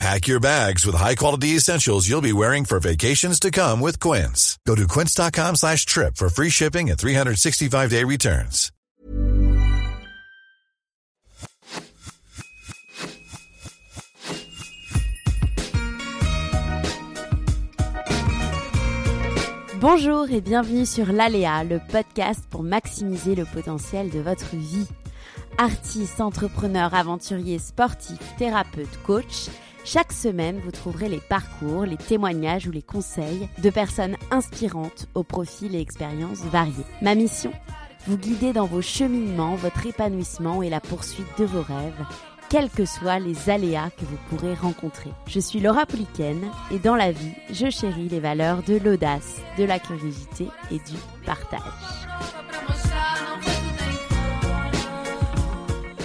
Pack your bags with high-quality essentials you'll be wearing for vacations to come with Quince. Go to quince.com slash trip for free shipping and 365-day returns. Bonjour et bienvenue sur l'Aléa, le podcast pour maximiser le potentiel de votre vie. Artiste, entrepreneur, aventurier, sportif, thérapeute, coach, chaque semaine vous trouverez les parcours, les témoignages ou les conseils de personnes inspirantes aux profils et expériences variés. Ma mission Vous guider dans vos cheminements, votre épanouissement et la poursuite de vos rêves quels que soient les aléas que vous pourrez rencontrer. Je suis Laura Pouliken et dans la vie, je chéris les valeurs de l'audace, de la curiosité et du partage.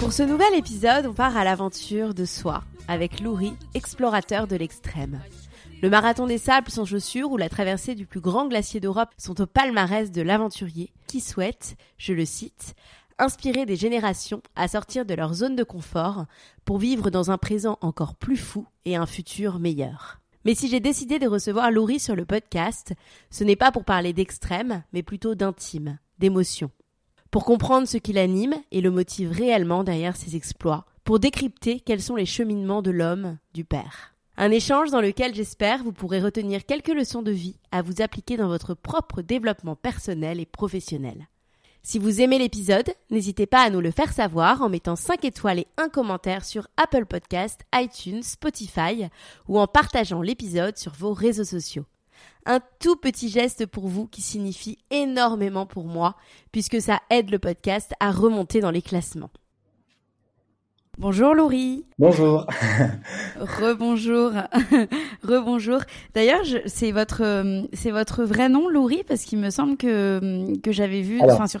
Pour ce nouvel épisode, on part à l'aventure de soi avec Louri, explorateur de l'extrême. Le marathon des sables sans chaussures ou la traversée du plus grand glacier d'Europe sont au palmarès de l'aventurier qui souhaite, je le cite, inspirer des générations à sortir de leur zone de confort pour vivre dans un présent encore plus fou et un futur meilleur. Mais si j'ai décidé de recevoir Laurie sur le podcast, ce n'est pas pour parler d'extrême, mais plutôt d'intime, d'émotion. Pour comprendre ce qui l'anime et le motive réellement derrière ses exploits, pour décrypter quels sont les cheminements de l'homme, du père. Un échange dans lequel j'espère vous pourrez retenir quelques leçons de vie à vous appliquer dans votre propre développement personnel et professionnel. Si vous aimez l'épisode, n'hésitez pas à nous le faire savoir en mettant 5 étoiles et un commentaire sur Apple Podcast, iTunes, Spotify ou en partageant l'épisode sur vos réseaux sociaux. Un tout petit geste pour vous qui signifie énormément pour moi puisque ça aide le podcast à remonter dans les classements. Bonjour Laurie. Bonjour. Rebonjour. Rebonjour. D'ailleurs, c'est votre c'est votre vrai nom Laurie parce qu'il me semble que que j'avais vu enfin sur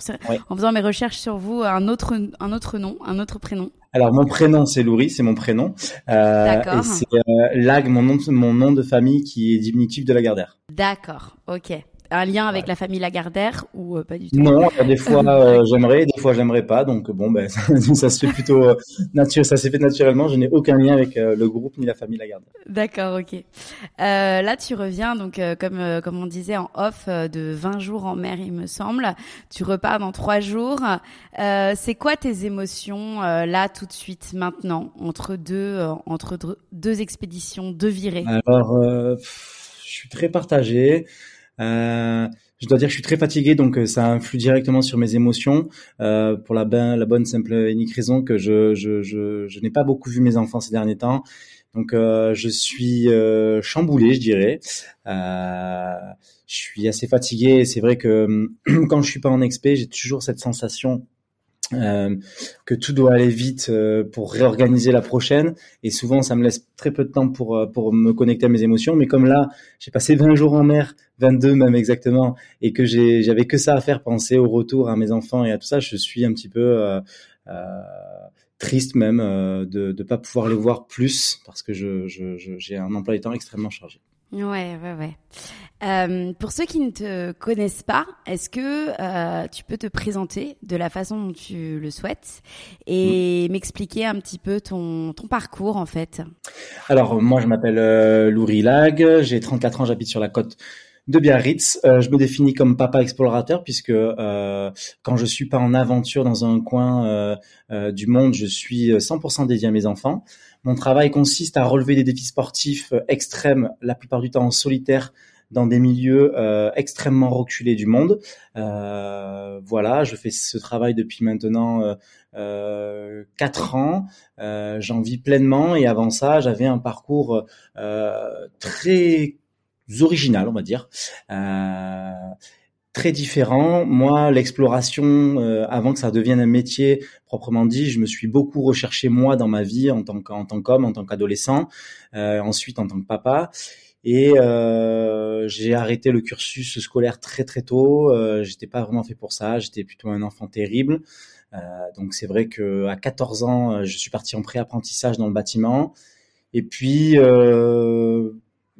en faisant mes recherches sur vous un autre un autre nom, un autre prénom. Alors mon prénom c'est Laurie, c'est mon prénom. Euh, et c'est euh, Lag, mon nom mon nom de famille qui est diminutif de Lagardère. D'accord. OK un lien avec la famille Lagardère ou euh, pas du tout? Non, des fois euh, j'aimerais, des fois j'aimerais pas. Donc bon, ben ça, se fait plutôt euh, ça s'est fait naturellement. Je n'ai aucun lien avec le groupe ni la famille Lagardère. D'accord, ok. là, tu reviens donc comme comme on disait en off de 20 jours en mer, il me semble. Tu repars dans trois jours. C'est quoi tes émotions là tout de suite maintenant entre deux entre deux expéditions, deux virées? Alors, je suis très partagé. Euh, je dois dire que je suis très fatigué, donc euh, ça influe directement sur mes émotions. Euh, pour la, la bonne, simple et unique raison que je, n'ai pas beaucoup vu mes enfants ces derniers temps. Donc je suis chamboulé, je dirais. Je suis assez fatigué. C'est vrai que quand je suis pas en expé, j'ai toujours cette sensation euh, que tout doit aller vite euh, pour réorganiser la prochaine. Et souvent ça me laisse très peu de temps pour euh, pour me connecter à mes émotions. Mais comme là j'ai passé 20 jours en mer 22 même exactement et que j'ai j'avais que ça à faire penser au retour à mes enfants et à tout ça je suis un petit peu triste même de ne pas pouvoir les voir plus parce que je j'ai un emploi du temps extrêmement chargé Ouais, ouais, ouais. Euh, pour ceux qui ne te connaissent pas, est-ce que euh, tu peux te présenter de la façon dont tu le souhaites et mm. m'expliquer un petit peu ton, ton parcours en fait? Alors moi je m'appelle euh, Louri Lag, j'ai 34 ans, j'habite sur la côte de Biarritz. Euh, je me définis comme papa explorateur puisque euh, quand je suis pas en aventure dans un coin euh, du monde, je suis 100% dédié à mes enfants. Mon travail consiste à relever des défis sportifs extrêmes, la plupart du temps en solitaire, dans des milieux extrêmement reculés du monde. voilà, je fais ce travail depuis maintenant euh, quatre ans. J'en vis pleinement et avant ça, j'avais un parcours très original, on va dire. Euh, très différent. Moi, l'exploration, euh, avant que ça devienne un métier proprement dit, je me suis beaucoup recherché moi dans ma vie en tant qu'en tant qu'homme, en tant qu'adolescent, euh, ensuite en tant que papa. Et euh, j'ai arrêté le cursus scolaire très très tôt. J'étais pas vraiment fait pour ça. J'étais plutôt un enfant terrible. Donc c'est vrai que à 14 ans, je suis parti en pré-apprentissage dans le bâtiment. Et puis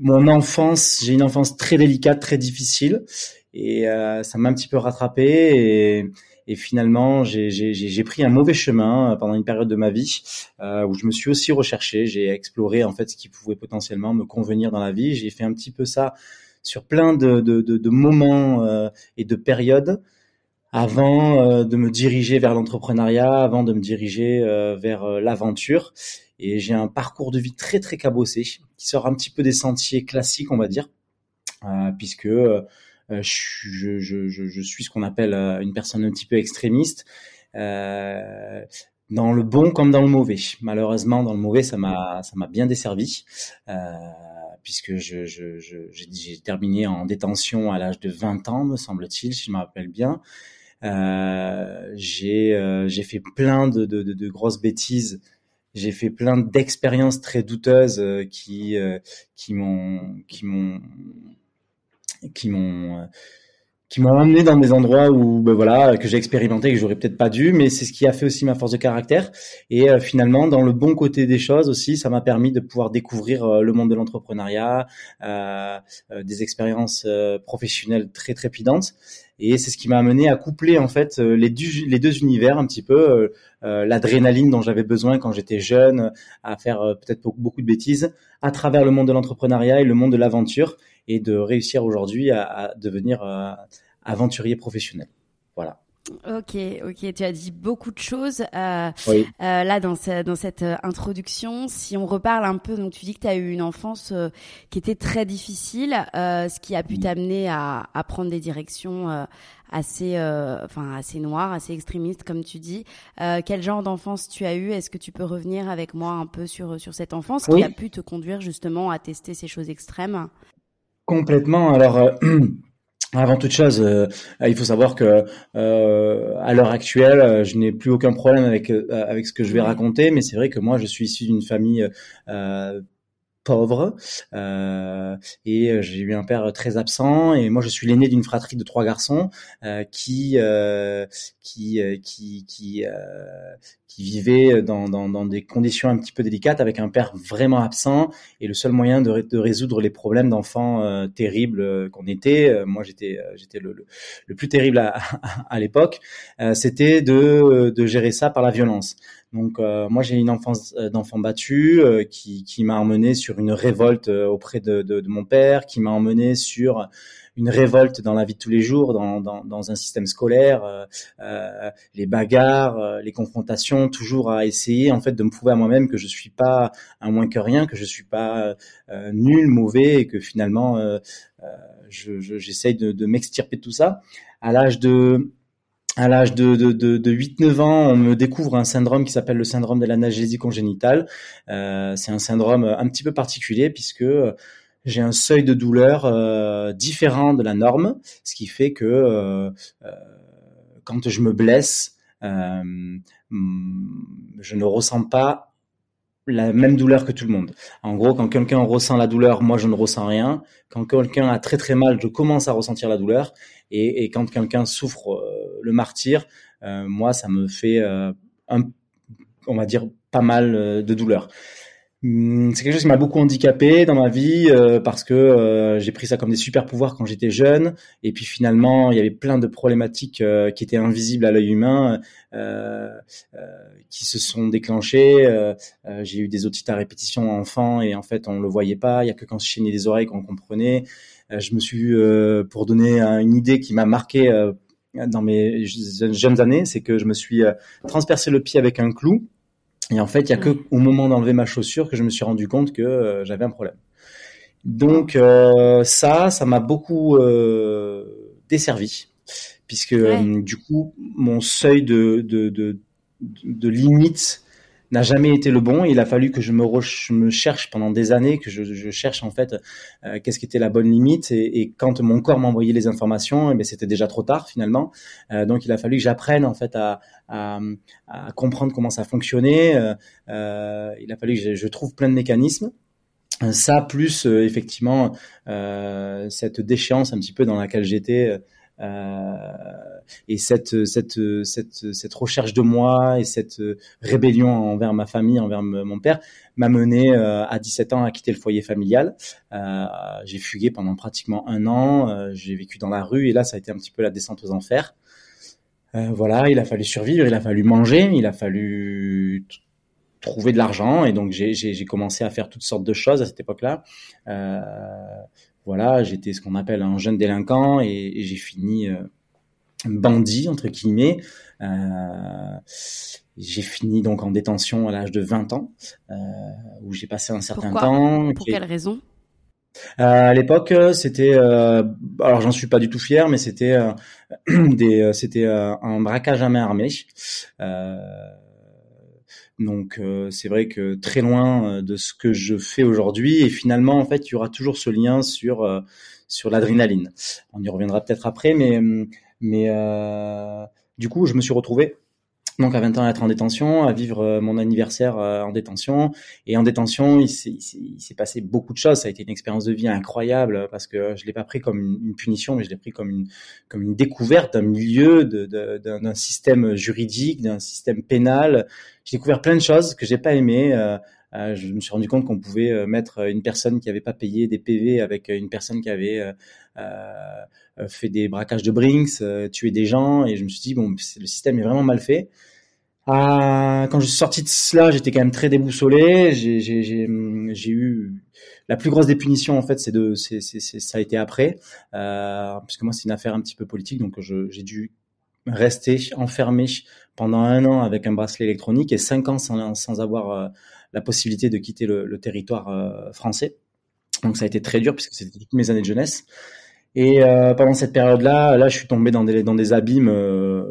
mon enfance, j'ai une enfance très délicate, très difficile, et euh, ça m'a un petit peu rattrapé. Et, et finalement, j'ai pris un mauvais chemin pendant une période de ma vie euh, où je me suis aussi recherché. J'ai exploré en fait ce qui pouvait potentiellement me convenir dans la vie. J'ai fait un petit peu ça sur plein de, de, de, de moments euh, et de périodes avant euh, de me diriger vers l'entrepreneuriat, avant de me diriger euh, vers euh, l'aventure. Et j'ai un parcours de vie très très cabossé qui sort un petit peu des sentiers classiques, on va dire, puisque je, je, suis ce qu'on appelle une personne un petit peu extrémiste. Euh, dans le bon comme dans le mauvais. Malheureusement, dans le mauvais, ça m'a ça m'a bien desservi. Euh, puisque j'ai terminé en détention à l'âge de 20 ans, me semble-t-il, si je me rappelle bien. Euh, j'ai euh, j'ai fait plein de, de, de, grosses bêtises. J'ai fait plein d'expériences très douteuses euh, qui euh, qui m'ont qui m'ont qui m'ont qui m'ont emmené dans des endroits où ben voilà que j'ai expérimenté que j'aurais peut-être pas dû mais c'est ce qui a fait aussi ma force de caractère. Et euh, finalement dans le bon côté des choses aussi ça m'a permis de pouvoir découvrir euh, le monde de l'entrepreneuriat euh, euh des expériences professionnelles très trépidantes et c'est ce qui m'a amené à coupler en fait les, du, les deux univers un petit peu l'adrénaline dont j'avais besoin quand j'étais jeune à faire peut-être beaucoup de bêtises à travers le monde de l'entrepreneuriat et le monde de l'aventure et de réussir aujourd'hui à, à, devenir euh, aventurier professionnel. Voilà. Ok, ok, tu as dit beaucoup de choses euh, oui. euh, là dans, ce, dans cette introduction. Si on reparle un peu, donc tu dis que tu as eu une enfance euh, qui était très difficile, ce qui a pu t'amener à, à, prendre des directions assez, enfin assez noires, assez extrémistes, comme tu dis. quel genre d'enfance tu as eu? Est-ce que tu peux revenir avec moi un peu sur sur cette enfance oui. qui a pu te conduire justement à tester ces choses extrêmes? Complètement. Alors. Euh, avant toute chose, euh, il faut savoir que euh, à l'heure actuelle, je n'ai plus aucun problème avec avec ce que je vais raconter, mais c'est vrai que moi, je suis issu d'une famille pauvre euh, et j'ai eu un père très absent et moi je suis l'aîné d'une fratrie de trois garçons euh, qui euh, qui qui qui qui vivait dans, dans, dans, des conditions un petit peu délicates avec un père vraiment absent et le seul moyen de, de résoudre les problèmes d'enfants terribles qu'on était moi j'étais j'étais le, le, plus terrible à, à, l'époque c'était de, de gérer ça par la violence donc euh, moi j'ai une enfance euh, d'enfant battu euh, qui, qui m'a emmené sur une révolte auprès de, de, de mon père, qui m'a emmené sur une révolte dans la vie de tous les jours, dans, dans, dans un système scolaire, euh, les bagarres, les confrontations, toujours à essayer en fait de me prouver à moi-même que je suis pas un moins que rien, que je suis pas euh, nul, mauvais et que finalement euh, j'essaye je, de, de m'extirper de tout ça. À l'âge de à l'âge de, de, de, de 8-9 ans, on me découvre un syndrome qui s'appelle le syndrome de l'analgésie congénitale. Euh, c'est un syndrome un petit peu particulier puisque j'ai un seuil de douleur euh, différent de la norme, ce qui fait que euh, euh quand je me blesse, euh, je ne ressens pas la même douleur que tout le monde. En gros, quand quelqu'un ressent la douleur, moi je ne ressens rien. Quand quelqu'un a très très mal, je commence à ressentir la douleur. Et, quand quelqu'un souffre euh, le martyr, euh, moi ça me fait euh, on va dire pas mal de douleur. Hum, c'est quelque chose qui m'a beaucoup handicapé dans ma vie euh, parce que euh, j'ai pris ça comme des super pouvoirs quand j'étais jeune et puis finalement il y avait plein de problématiques euh, qui étaient invisibles à l'œil humain euh, euh, qui se sont déclenchées. j'ai eu des otites à répétition enfant et en fait on le voyait pas. Il y a que quand je saignais des oreilles qu'on comprenait. je me suis pour donner une idée qui m'a marqué dans mes jeunes années, c'est que je me suis transpercé le pied avec un clou et en fait, il y a que au moment d'enlever ma chaussure que je me suis rendu compte que euh, j'avais un problème. Donc euh, ça, ça m'a beaucoup euh, desservi, puisque ouais. Euh, du coup, mon seuil de, de, de, de limite n'a jamais été le bon. Il a fallu que je me, je me cherche pendant des années, que je, je cherche en fait euh, qu'est-ce qui était la bonne limite. Et, et quand mon corps m'envoyait les informations, eh c'était déjà trop tard finalement. Euh, donc il a fallu que j'apprenne en fait à, à, à, comprendre comment ça fonctionnait. Euh, euh il a fallu que je, je trouve plein de mécanismes. ça plus effectivement cette déchéance un petit peu dans laquelle j'étais et cette, cette, cette, recherche de moi et cette rébellion envers ma famille, envers mon père, m'a mené à 17 ans à quitter le foyer familial. j'ai fugué pendant pratiquement un an. j'ai vécu dans la rue et là, ça a été un petit peu la descente aux enfers. voilà, il a fallu survivre, il a fallu manger, il a fallu trouver de l'argent et donc j'ai commencé à faire toutes sortes de choses à cette époque-là. Euh, voilà, j'étais ce qu'on appelle un jeune délinquant et, et j'ai fini euh, bandit entre guillemets. Euh, j'ai fini donc en détention à l'âge de 20 ans, euh, où j'ai passé un certain temps. Pour quelle raison? Euh, à l'époque, c'était, euh, alors j'en suis pas du tout fier, mais c'était euh, des, c'était un braquage à main armée. Donc euh, c'est vrai que très loin euh, de ce que je fais aujourd'hui et finalement en fait il y aura toujours ce lien sur euh, sur l'adrénaline. On y reviendra peut-être après, mais mais du coup je me suis retrouvé donc à 20 ans à être en détention, à vivre euh, mon anniversaire euh, en détention. Et en détention, il s'est passé beaucoup de choses. Ça a été une expérience de vie incroyable parce que je l'ai pas pris comme une, punition, mais je l'ai pris comme une comme une découverte d'un milieu, d'un système juridique, d'un système pénal. J'ai découvert plein de choses que j'ai pas aimé. Euh, je me suis rendu compte qu'on pouvait mettre une personne qui avait pas payé des PV avec une personne qui avait euh, fait des braquages de Brinks, tué des gens, et je me suis dit bon, le système est vraiment mal fait. Euh, quand je suis sorti de cela, j'étais quand même très déboussolé. J'ai eu la plus grosse des punitions en fait, c'est de, c'est, ça a été après, euh, puisque moi c'est une affaire un petit peu politique, donc j'ai dû rester enfermé pendant un an avec un bracelet électronique et cinq ans sans, sans avoir euh, la possibilité de quitter le, territoire euh, français. Donc ça a été très dur puisque c'était toutes mes années de jeunesse. Et euh, pendant cette période-là, là, je suis tombé dans des dans des abîmes. Euh,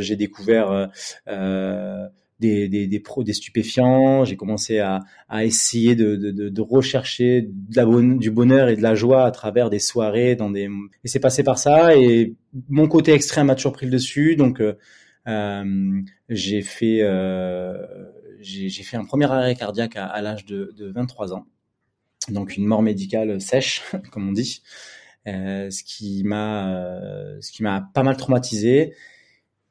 j'ai découvert des, des, des, des stupéfiants. J'ai commencé à, à essayer de, de, de, rechercher du bonheur et de la joie à travers des soirées. Dans des... Et c'est passé par ça. Et mon côté extrême a toujours pris le dessus. Donc, j'ai fait, j'ai fait un premier arrêt cardiaque à, à l'âge de, de 23 ans. Donc, une mort médicale sèche, comme on dit. Euh, ce qui m'a euh, ce qui m'a pas mal traumatisé.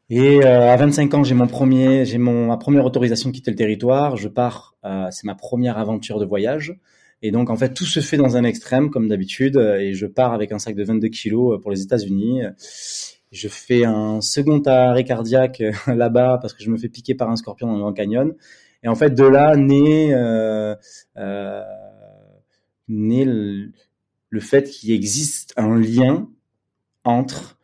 Et euh, à 25 ans, j'ai mon premier, j'ai mon ma première autorisation de quitter le territoire. Je pars, c'est ma première aventure de voyage. Et donc, en fait, tout se fait dans un extrême, comme d'habitude. Et je pars avec un sac de 22 kilos pour les États-Unis. Je fais un second arrêt cardiaque là-bas parce que je me fais piquer par un scorpion dans le Grand Canyon. Et en fait, de là naît, euh, euh, naît le, le fait qu'il existe un lien entre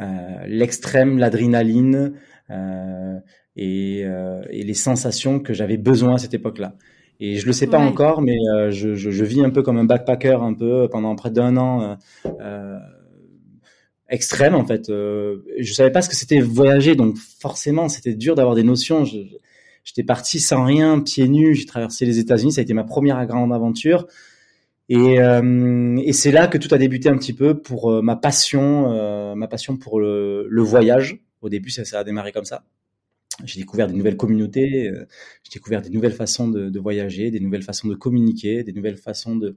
euh, l'extrême, l'adrénaline euh, et, euh, et, les sensations que j'avais besoin à cette époque-là. Et je le sais pas encore, mais euh, je, je, je, vis un peu comme un backpacker, un peu pendant près d'un an euh, extrême en fait. je savais pas ce que c'était voyager, donc forcément c'était dur d'avoir des notions. J'étais parti sans rien, pieds nus. J'ai traversé les États-Unis. Ça a été ma première grande aventure. Et, euh, et c'est là que tout a débuté un petit peu pour euh, ma passion, euh, ma passion pour le, le, voyage. Au début, ça, ça a démarré comme ça. J'ai découvert des nouvelles communautés, euh, j'ai découvert des nouvelles façons de, voyager, des nouvelles façons de communiquer, des nouvelles façons de,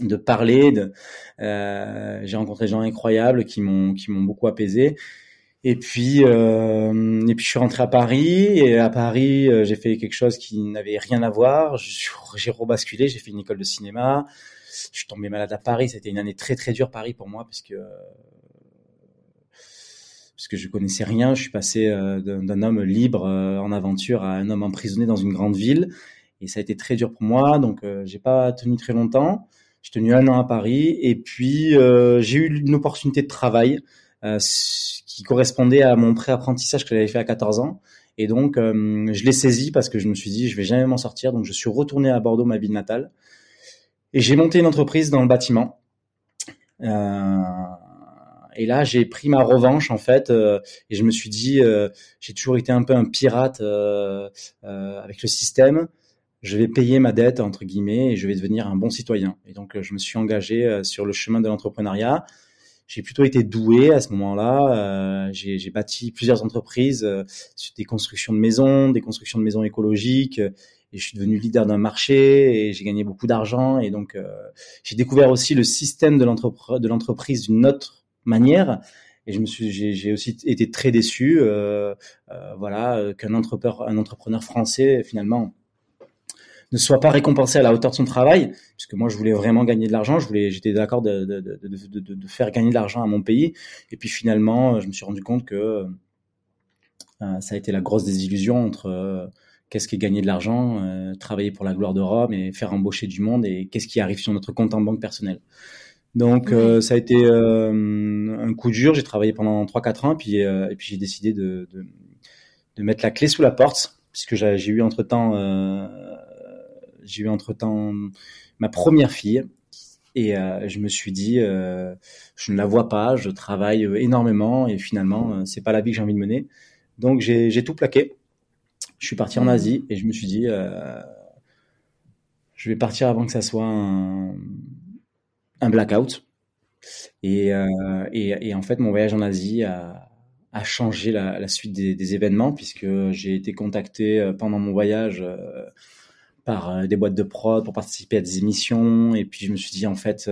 de parler. De, euh, j'ai rencontré des gens incroyables qui m'ont qui m'ont beaucoup apaisé. Et puis, euh, et puis je suis rentré à Paris. Et à Paris, euh, j'ai fait quelque chose qui n'avait rien à voir. J'ai rebasculé. J'ai fait une école de cinéma. Je suis tombé malade à Paris. C'était une année très très dure Paris pour moi parce que parce que je connaissais rien. Je suis passé euh, d'un homme libre euh, en aventure à un homme emprisonné dans une grande ville. Et ça a été très dur pour moi. Donc, j'ai pas tenu très longtemps. J'ai tenu un an à Paris. Et puis, j'ai eu une opportunité de travail euh, qui correspondait à mon pré-apprentissage que j'avais fait à 14 ans. Et donc, euh, je l'ai saisi parce que je me suis dit, je vais jamais m'en sortir. Donc, je suis retourné à Bordeaux, ma ville natale. Et j'ai monté une entreprise dans le bâtiment. Euh, et là, j'ai pris ma revanche en fait, euh, et je me suis dit, euh, j'ai toujours été un peu un pirate euh, avec le système. Je vais payer ma dette entre guillemets et je vais devenir un bon citoyen. Et donc, je me suis engagé sur le chemin de l'entrepreneuriat j'ai plutôt été doué à ce moment-là. Euh, j'ai bâti plusieurs entreprises euh, des constructions de maisons, des constructions de maisons écologiques, et je suis devenu leader d'un marché et j'ai gagné beaucoup d'argent et donc j'ai découvert aussi le système de l'entreprise d'une autre manière et je me suis j'ai aussi été très déçu euh, euh, voilà qu'un entrepreneur un entrepreneur français finalement ne soit pas récompensé à la hauteur de son travail, puisque moi je voulais vraiment gagner de l'argent, je voulais, j'étais d'accord de, de, de, de, de faire gagner de l'argent à mon pays, et puis finalement je me suis rendu compte que euh, ça a été la grosse désillusion entre euh, qu'est-ce qui est gagner de l'argent, euh, travailler pour la gloire de Rome et faire embaucher du monde, et qu'est-ce qui arrive sur notre compte en banque personnel. Donc ça a été un coup dur. J'ai travaillé pendant 3-4 ans, puis et puis j'ai décidé de, de, de, mettre la clé sous la porte, puisque j'ai eu entre temps j'ai eu entre temps ma première fille et je me suis dit je ne la vois pas, je travaille énormément et finalement c'est pas la vie que j'ai envie de mener. Donc j'ai tout plaqué. Je suis parti en mmh. Asie et je me suis dit, euh, je vais partir avant que ça soit un, blackout. Euh, et, et, en fait, mon voyage en Asie a, a changé la, suite des, événements puisque j'ai été contacté euh, pendant mon voyage par des boîtes de prod pour participer à des émissions. Et puis je me suis dit, en fait,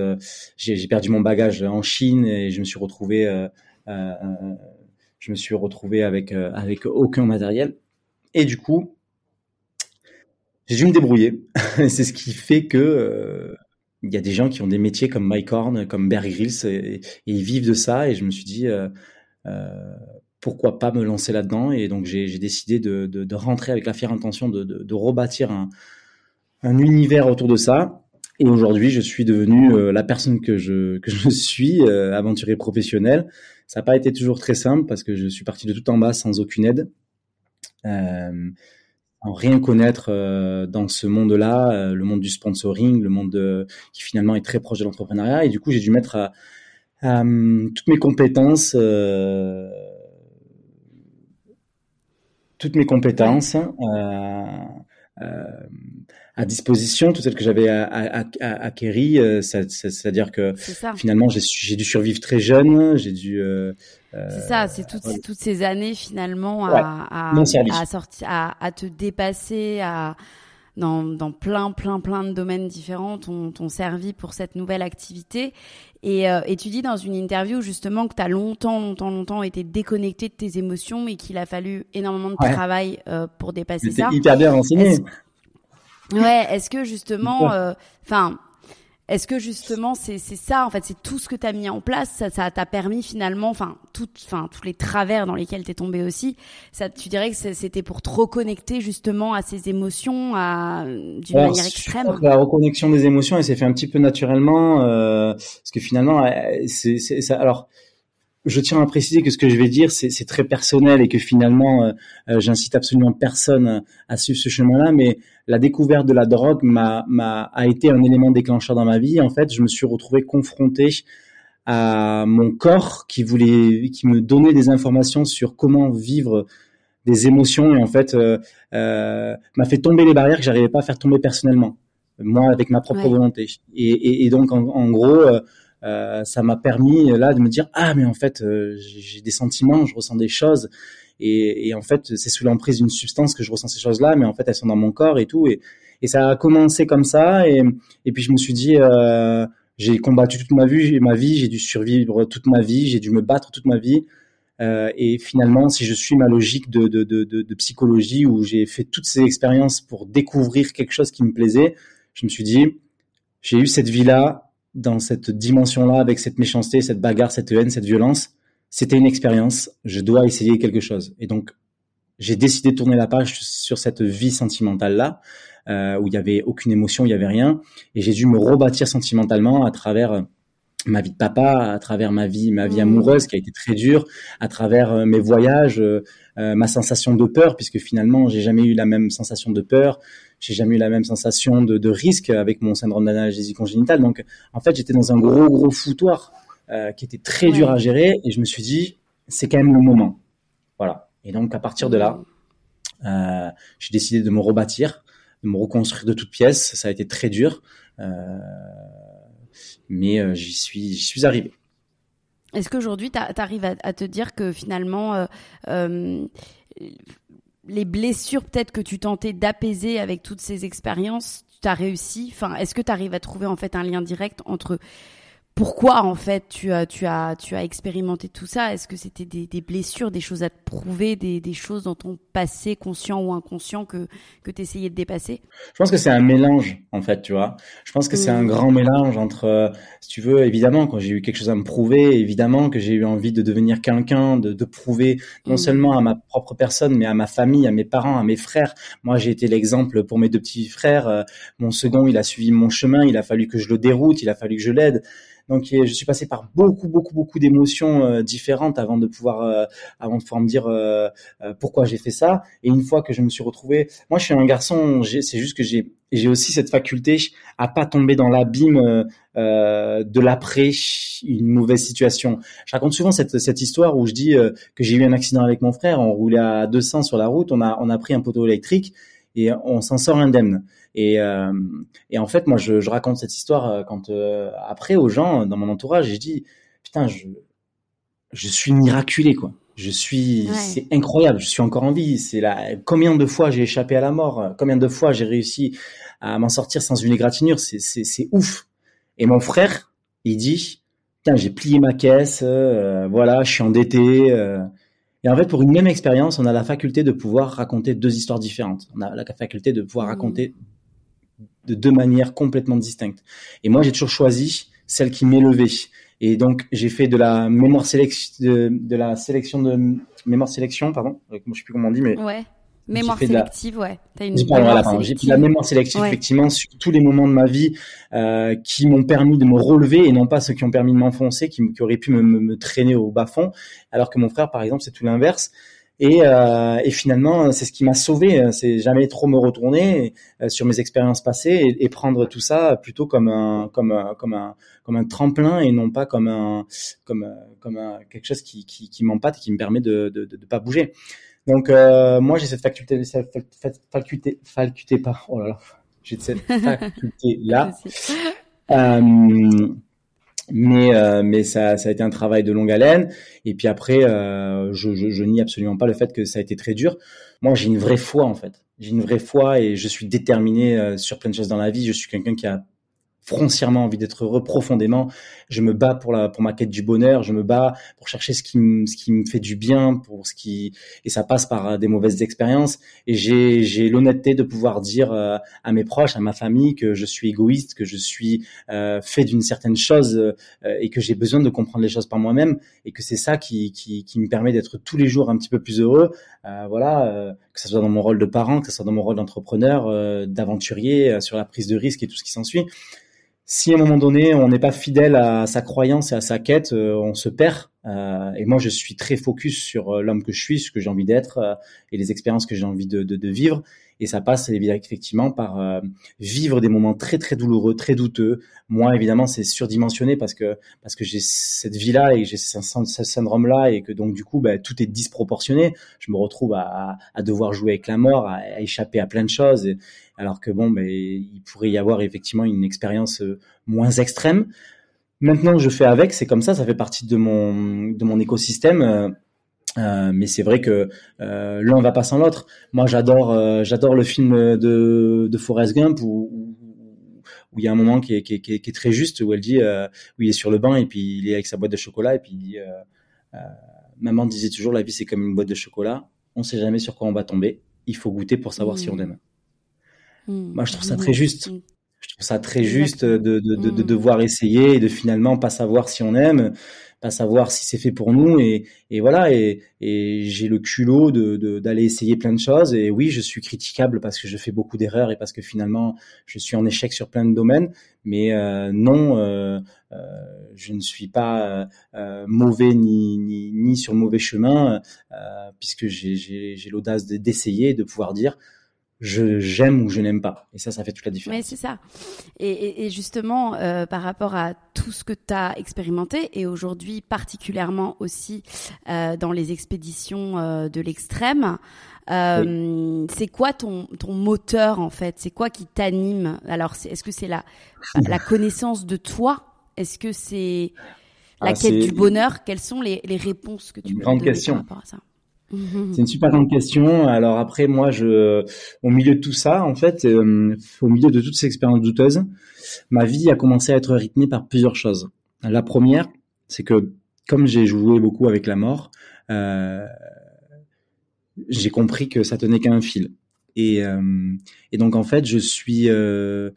j'ai perdu mon bagage en Chine et je me suis retrouvé je me suis retrouvé avec euh, avec aucun matériel et du coup j'ai dû me débrouiller. c'est ce qui fait que euh, il y a des gens qui ont des métiers comme Mike Horn, comme Bear Grylls et, ils vivent de ça et je me suis dit euh, pourquoi pas me lancer là-dedans et donc j'ai décidé de, rentrer avec la fière intention de rebâtir un, un univers autour de ça et aujourd'hui, je suis devenu la personne que je, que je suis, aventurier professionnel, ça n'a pas été toujours très simple parce que je suis parti de tout en bas sans aucune aide. Euh, sans rien connaître euh, dans ce monde-là, euh, le monde du sponsoring, le monde qui finalement est très proche de l'entrepreneuriat. Et du coup, j'ai dû mettre à, toutes mes compétences, toutes mes compétences à disposition, toutes celles que j'avais acquéries. Euh, c'est-à-dire que finalement, j'ai dû survivre très jeune, j'ai dû. Euh, c'est ça, c'est toutes, toutes ces années finalement à, à, sortir, à, à te dépasser, à dans, dans, plein, plein, plein de domaines différents t'ont servi pour cette nouvelle activité. Et, euh, et, tu dis dans une interview justement que tu as longtemps, longtemps, longtemps été déconnecté de tes émotions et qu'il a fallu énormément de travail euh, pour dépasser ça. hyper bien renseigné. Ouais, est-ce que justement, euh, enfin, est-ce que justement c'est c'est ça en fait, c'est tout ce que tu as mis en place, ça ça t'a permis finalement, enfin, tout, enfin, tous les travers dans lesquels t'es tombé aussi, ça, tu dirais que c'était pour te reconnecter justement à ces émotions, à d'une manière extrême? la reconnexion des émotions, elle s'est fait un petit peu naturellement, euh, parce que finalement, c'est ça. Alors je tiens à préciser que ce que je vais dire, c'est très personnel et que finalement, euh, euh, j'incite absolument personne à suivre ce chemin-là. Mais la découverte de la drogue m'a, a été un élément déclencheur dans ma vie. En fait, je me suis retrouvé confronté à mon corps qui voulait, qui me donnait des informations sur comment vivre des émotions et en fait euh, m'a fait tomber les barrières que j'arrivais pas à faire tomber personnellement, moi avec ma propre volonté. Et, et, donc en, en gros euh, ça m'a permis là de me dire ah mais en fait euh, j'ai des sentiments, je ressens des choses. Et, en fait c'est sous l'emprise d'une substance que je ressens ces choses-là, mais en fait elles sont dans mon corps et tout. Et, ça a commencé comme ça. Et, puis je me suis dit euh, j'ai combattu toute ma vie, ma vie, j'ai dû survivre toute ma vie, j'ai dû me battre toute ma vie. Euh, et finalement, si je suis ma logique de psychologie où j'ai fait toutes ces expériences pour découvrir quelque chose qui me plaisait, je me suis dit, j'ai eu cette vie-là, dans cette dimension-là, avec cette méchanceté, cette bagarre, cette haine, cette violence, c'était une expérience. Je dois essayer quelque chose. Et donc, j'ai décidé de tourner la page sur cette vie sentimentale-là, euh, où il y avait aucune émotion, il y avait rien, et j'ai dû me rebâtir sentimentalement à travers ma vie de papa, à travers ma vie, ma vie mmh. amoureuse qui a été très dure, à travers euh, mes voyages, ma sensation de peur, puisque finalement j'ai jamais eu la même sensation de peur j'ai jamais eu la même sensation de, de risque avec mon syndrome d'analgésie congénitale. Donc, en fait, j'étais dans un gros, gros foutoir euh, qui était très dur à gérer. Et je me suis dit, c'est quand même le moment. Voilà. Et donc, à partir de là, euh, j'ai décidé de me rebâtir, de me reconstruire de toutes pièces. Ça a été très dur. Euh, mais euh, j'y suis, suis arrivé. Est-ce qu'aujourd'hui, tu arrives à, à, te dire que finalement, euh, euh les blessures peut-être que tu tentais d'apaiser avec toutes ces expériences, tu as réussi? Enfin, est-ce que tu arrives à trouver en fait un lien direct entre pourquoi en fait tu as tu as tu as expérimenté tout ça? Est-ce que c'était des, des, blessures, des choses à te prouver, des, des, choses dans ton passé conscient ou inconscient que que tu essayais de dépasser? Je pense que c'est un mélange en fait, tu vois. Je pense que c'est un mmh. grand mélange entre euh, si tu veux évidemment quand j'ai eu quelque chose à me prouver, évidemment que j'ai eu envie de devenir quelqu'un, de, de prouver non mmh. seulement à ma propre personne mais à ma famille, à mes parents, à mes frères. Moi, j'ai été l'exemple pour mes deux petits frères, euh, mon second, il a suivi mon chemin, il a fallu que je le déroute, il a fallu que je l'aide. Donc je suis passé par beaucoup beaucoup beaucoup d'émotions euh, différentes avant de pouvoir euh, avant de pouvoir me dire euh, pourquoi j'ai fait ça. Et une fois que je me suis retrouvé, moi je suis un garçon, c'est juste que j'ai j'ai aussi cette faculté à pas tomber dans l'abîme de l'après une mauvaise situation. Je raconte souvent cette, cette histoire où je dis que j'ai eu un accident avec mon frère, on roulait à 200 sur la route, on a on a pris un poteau électrique et on s'en sort indemne. Et, euh, et en fait, moi, je, je raconte cette histoire euh, quand euh, après aux gens dans mon entourage, et je dis putain, je je suis miraculé quoi. Je suis, c'est incroyable. Je suis encore en vie. C'est là. Combien de fois j'ai échappé à la mort? Combien de fois j'ai réussi à m'en sortir sans une égratignure? C'est c'est c'est ouf. Et mon frère, il dit, putain, j'ai plié ma caisse. voilà, je suis endetté. Et en fait, pour une même expérience, on a la faculté de pouvoir raconter deux histoires différentes. On a la faculté de pouvoir mmh. raconter de deux manières complètement distinctes. Et moi, j'ai toujours choisi celle qui m'élevait. Et donc, j'ai fait de la mémoire sélection, de, la sélection de mémoire sélection, pardon. Euh, je sais plus comment on dit, mais. Ouais. Mémoire sélective, ouais. As une J'ai pris la mémoire sélective, effectivement, sur tous les moments de ma vie euh, qui m'ont permis de me relever et non pas ceux qui ont permis de m'enfoncer, qui, qui, auraient pu me, me, traîner au bas fond. Alors que mon frère, par exemple, c'est tout l'inverse. Et, euh, et finalement, c'est ce qui m'a sauvé. C'est jamais trop me retourner euh, sur mes expériences passées et, et, prendre tout ça plutôt comme un comme un, comme un comme un tremplin et non pas comme un comme comme un, quelque chose qui qui, qui m'empâte et qui me permet de, de de, de pas bouger. Donc euh, moi j'ai cette faculté cette faculté faculté pas oh là là j'ai cette faculté là. euh, mais euh, mais ça, ça a été un travail de longue haleine. Et puis après euh, je, je, je nie absolument pas le fait que ça a été très dur. Moi j'ai une vraie foi en fait. J'ai une vraie foi et je suis déterminé euh, sur plein de choses dans la vie. Je suis quelqu'un qui a foncièrement envie d'être heureux profondément. Je me bats pour la pour ma quête du bonheur. Je me bats pour chercher ce qui me ce qui me fait du bien, pour ce qui et ça passe par euh, des mauvaises expériences. Et j'ai j'ai l'honnêteté de pouvoir dire euh, à mes proches, à ma famille que je suis égoïste, que je suis euh, fait d'une certaine chose et que j'ai besoin de comprendre les choses par moi-même et que c'est ça qui qui qui me permet d'être tous les jours un petit peu plus heureux. voilà, que ce soit dans mon rôle de parent, que ce soit dans mon rôle d'entrepreneur, d'aventurier sur la prise de risque et tout ce qui s'ensuit si à un moment donné on n'est pas fidèle à sa croyance et à sa quête, euh, on se perd. Euh, et moi, je suis très focus sur euh, l'homme que je suis, ce que j'ai envie d'être et les expériences que j'ai envie de, de, de, vivre. Et ça passe effectivement par euh, vivre des moments très très douloureux, très douteux. Moi, évidemment, c'est surdimensionné parce que parce que j'ai cette vie-là et j'ai ce, syndrome-là et que donc du coup, bah, tout est disproportionné. Je me retrouve à, à, devoir jouer avec la mort, à, échapper à plein de choses, alors que bon, il pourrait y avoir effectivement une expérience euh, moins extrême. Maintenant, je fais avec, c'est comme ça, ça fait partie de mon de mon écosystème. Euh, mais c'est vrai que euh, l'un va pas sans l'autre. Moi, j'adore, euh, j'adore le film de, de Forrest Gump où, où il y a un moment qui est, qui est, qui est, très juste où elle dit, euh, où il est sur le banc et puis il est avec sa boîte de chocolat et puis il dit, euh, maman disait toujours la vie c'est comme une boîte de chocolat, on sait jamais sur quoi on va tomber, il faut goûter pour savoir si on mmh. aime. Mmh. Moi, je trouve ça très juste. Mmh. Je trouve ça très juste de, de, de, de, devoir essayer et de finalement pas savoir si on aime pas savoir si c'est fait pour nous et, et voilà. Et, et j'ai le culot de d'aller essayer plein de choses et oui je suis critiquable parce que je fais beaucoup d'erreurs et parce que finalement je suis en échec sur plein de domaines. Mais euh, non euh, euh, je ne suis pas euh, mauvais ni, ni, ni sur le mauvais chemin euh, puisque j'ai l'audace d'essayer de pouvoir dire je j'aime ou je n'aime pas. Et ça, ça fait toute la différence. Oui, c'est ça. Et, et, justement, euh, par rapport à tout ce que tu as expérimenté, et aujourd'hui particulièrement aussi euh, dans les expéditions euh, de l'extrême, euh, c'est quoi ton, ton moteur en fait? C'est quoi qui t'anime? Alors, est-ce que c'est la, la connaissance de toi? Est-ce que c'est la ah, quête du bonheur? Quelles sont les, les réponses que tu Une grande question. par rapport à ça? C'est une super grande question. Alors après, moi, je, au milieu de tout ça, en fait, euh, au milieu de toutes ces expériences douteuses, ma vie a commencé à être rythmée par plusieurs choses. La première, c'est que comme j'ai joué beaucoup avec la mort, euh, j'ai compris que ça tenait qu'à un fil. Et, euh, donc en fait, je suis, je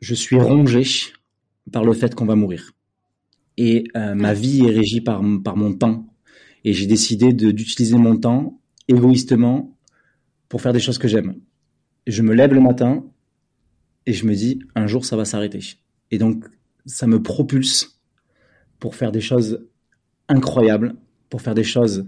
suis rongé par le fait qu'on va mourir. Et ma vie est régie par, par mon temps. Et j'ai décidé d'utiliser mon temps égoïstement pour faire des choses que j'aime. Je me lève le matin et je me dis, un jour, ça va s'arrêter. Et donc, ça me propulse pour faire des choses incroyables, pour faire des choses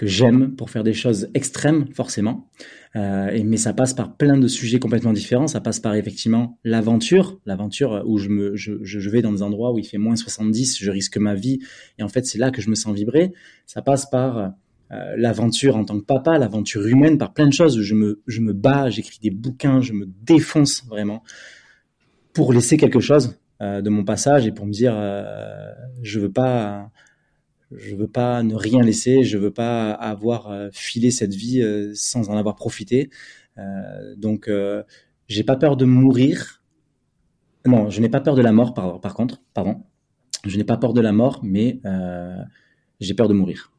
que j'aime pour faire des choses extrêmes, forcément. Euh, et, mais ça passe par plein de sujets complètement différents. Ça passe par effectivement l'aventure, l'aventure où je, me, je, je, vais dans des endroits où il fait moins 70, je risque ma vie. Et en fait, c'est là que je me sens vibrer. Ça passe par euh, l'aventure en tant que papa, l'aventure humaine, par plein de choses où je me, je me bats, j'écris des bouquins, je me défonce vraiment pour laisser quelque chose euh, de mon passage et pour me dire, je veux pas je veux pas ne rien laisser, je veux pas avoir euh, filé cette vie euh, sans en avoir profité. Euh, donc, euh, j'ai pas peur de mourir. Non, je n'ai pas peur de la mort, par, par contre, pardon. Je n'ai pas peur de la mort, mais j'ai peur de mourir.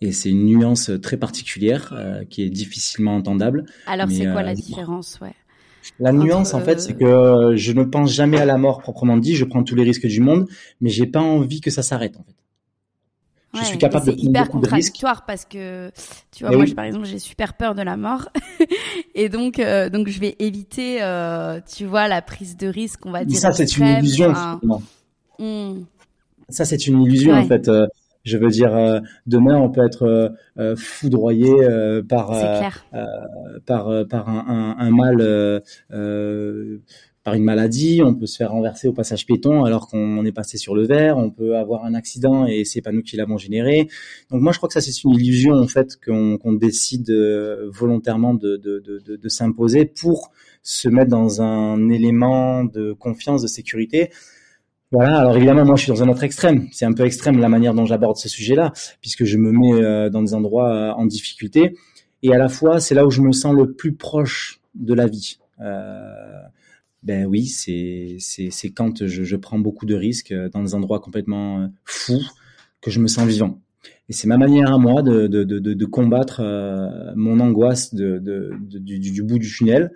Et c'est une nuance très particulière qui est difficilement entendable. Alors, c'est quoi la différence, ouais? La nuance, en fait, c'est que je ne pense jamais à la mort proprement dit. Je prends tous les risques du monde, mais j'ai pas envie que ça s'arrête, en fait je suis capable de hyper contradictoire parce que tu vois moi par exemple j'ai super peur de la mort. Et donc euh, donc je vais éviter euh, tu vois la prise de risque on va dire ça c'est une illusion hmm. ça c'est une illusion en fait euh, je veux dire demain on peut être foudroyé par par par un, un, un mal par une maladie, on peut se faire renverser au passage piéton alors qu'on est passé sur le verre, on peut avoir un accident et c'est pas nous qui l'avons généré. Donc moi je crois que ça c'est une illusion en fait qu'on décide euh, volontairement de, s'imposer pour se mettre dans un élément de confiance, de sécurité. Voilà, alors évidemment, moi je suis dans un autre extrême. C'est un peu extrême la manière dont j'aborde ce sujet-là, puisque je me mets euh, dans des endroits euh, en difficulté. Et à la fois, c'est là où je me sens le plus proche de la vie. Ben oui, c'est quand je, je, prends beaucoup de risques euh, dans des endroits complètement euh, fous que je me sens vivant. Et c'est ma manière à moi de, de, de, de combattre euh, mon angoisse de, du, du, bout du tunnel.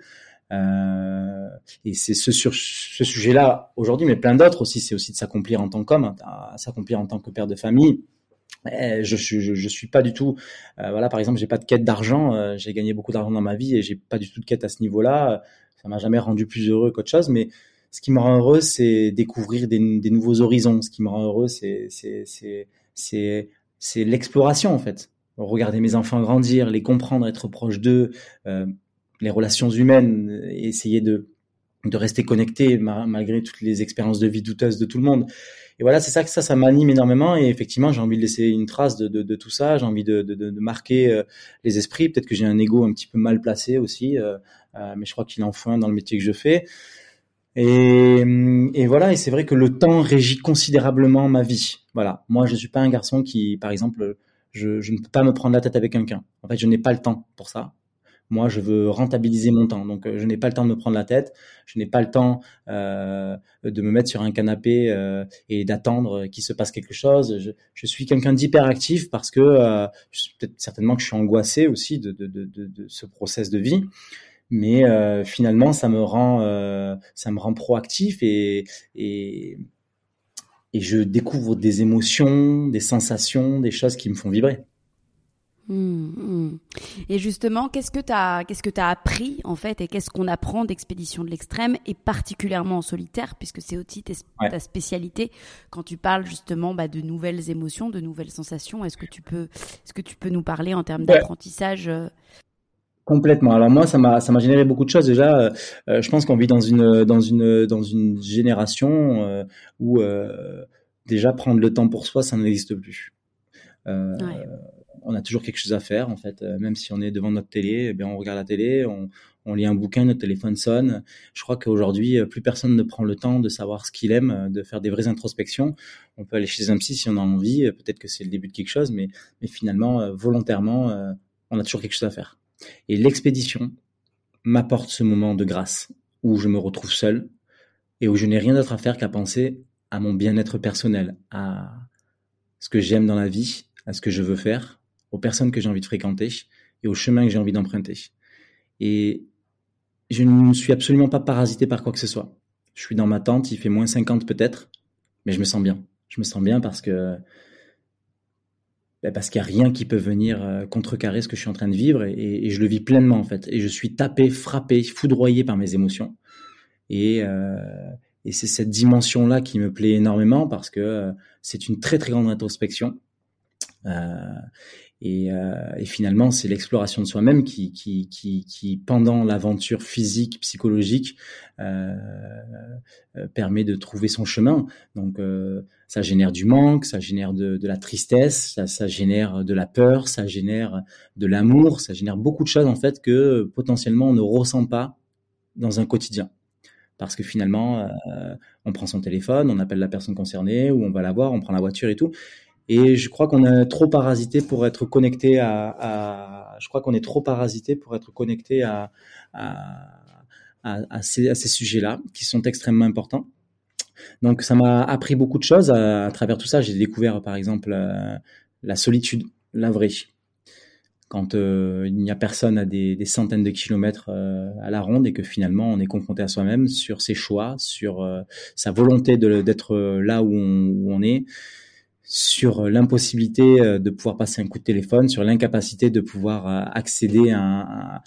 Et c'est ce, sur ce sujet-là aujourd'hui, mais plein d'autres aussi. C'est aussi de s'accomplir en tant qu'homme, s'accomplir en tant que père de famille. Je, je, je suis pas du tout, voilà, par exemple, j'ai pas de quête d'argent. j'ai gagné beaucoup d'argent dans ma vie et j'ai pas du tout de quête à ce niveau-là ça m'a jamais rendu plus heureux qu'autre chose, mais ce qui me rend heureux, c'est découvrir des, nouveaux horizons. Ce qui me rend heureux, c'est c'est l'exploration en fait. Regarder mes enfants grandir, les comprendre, être proche d'eux, euh, les relations humaines, essayer de de rester connecté malgré toutes les expériences de vie douteuses de tout le monde. Et voilà, c'est ça que ça, ça m'anime énormément. Et effectivement, j'ai envie de laisser une trace de, tout ça. J'ai envie de, marquer euh, les esprits. Peut-être que j'ai un ego un petit peu mal placé aussi. Euh, euh, mais je crois qu'il en faut un dans le métier que je fais. Et, et voilà, et c'est vrai que le temps régit considérablement ma vie. Voilà, moi je suis pas un garçon qui, par exemple, je, je ne peux pas me prendre la tête avec quelqu'un. En fait, je n'ai pas le temps pour ça. Moi, je veux rentabiliser mon temps, donc euh, je n'ai pas le temps de me prendre la tête. Je n'ai pas le temps euh, de me mettre sur un canapé euh, et d'attendre qu'il se passe quelque chose. Je, suis quelqu'un d'hyperactif parce que peut-être certainement que je suis angoissé aussi de, ce process de vie mais finalement ça me rend ça me rend proactif et et je découvre des émotions, des sensations, des choses qui me font vibrer. Mmh, mmh. Et justement, qu'est-ce que tu as, qu'est-ce que as appris en fait, et qu'est-ce qu'on apprend d'expédition de l'extrême, et particulièrement en solitaire, puisque c'est aussi ta spécialité. Quand tu parles justement bah, de nouvelles émotions, de nouvelles sensations, est-ce que tu peux, est-ce que tu peux nous parler en termes d'apprentissage euh, Complètement. Alors moi, ça m'a ça m'a généré beaucoup de choses déjà. Euh, euh, je pense qu'on vit dans une dans une dans une génération euh, où déjà prendre le temps pour soi, ça n'existe plus. On a toujours quelque chose à faire en fait. même si on est devant notre télé, eh bien on regarde la télé, on, lit un bouquin, notre téléphone sonne. Je crois qu'aujourd'hui, plus personne ne prend le temps de savoir ce qu'il aime, de faire des vraies introspections. On peut aller chez un psy si on a envie. Peut-être que c'est le début de quelque chose, mais, mais finalement, volontairement, on a toujours quelque chose à faire. Et l'expédition m'apporte ce moment de grâce où je me retrouve seul et où je n'ai rien d'autre à faire qu'à penser à mon bien-être personnel, à ce que j'aime dans la vie, à ce que je veux faire, aux personnes que j'ai envie de fréquenter et au chemin que j'ai envie d'emprunter. Et je ne suis absolument pas parasité par quoi que ce soit. Je suis dans ma tente, il fait moins 50 peut-être, mais je me sens bien. Je me sens bien parce que ben, parce qu'il n'y a rien qui peut venir euh, contrecarrer ce que je suis en train de vivre et, je le vis pleinement en fait. Et je suis tapé, frappé, foudroyé par mes émotions. Et, euh, et c'est cette dimension-là qui me plaît énormément parce que euh, c'est une très très grande introspection. Et, euh, et, finalement, c'est l'exploration de soi-même qui, qui, qui, pendant l'aventure physique, psychologique, euh, euh permet de trouver son chemin. Donc, ça génère du manque, ça génère de, la tristesse, ça, ça, génère de la peur, ça génère de l'amour, ça génère beaucoup de choses en fait que potentiellement on ne ressent pas dans un quotidien. Parce que finalement, on prend son téléphone, on appelle la personne concernée, ou on va la voir, on prend la voiture et tout. Et je crois qu'on est trop parasité pour être connecté à, je crois qu'on est trop parasité pour être connecté à, ces, sujets-là qui sont extrêmement importants. Donc ça m'a appris beaucoup de choses à, travers tout ça. J'ai découvert par exemple euh, la solitude, la vraie. Quand euh, il n'y a personne à des, centaines de kilomètres euh, à la ronde et que finalement on est confronté à soi-même sur ses choix, sur sa volonté d'être là où on est, sur euh, l'impossibilité euh, de pouvoir passer un coup de téléphone, sur l'incapacité de pouvoir euh, accéder à,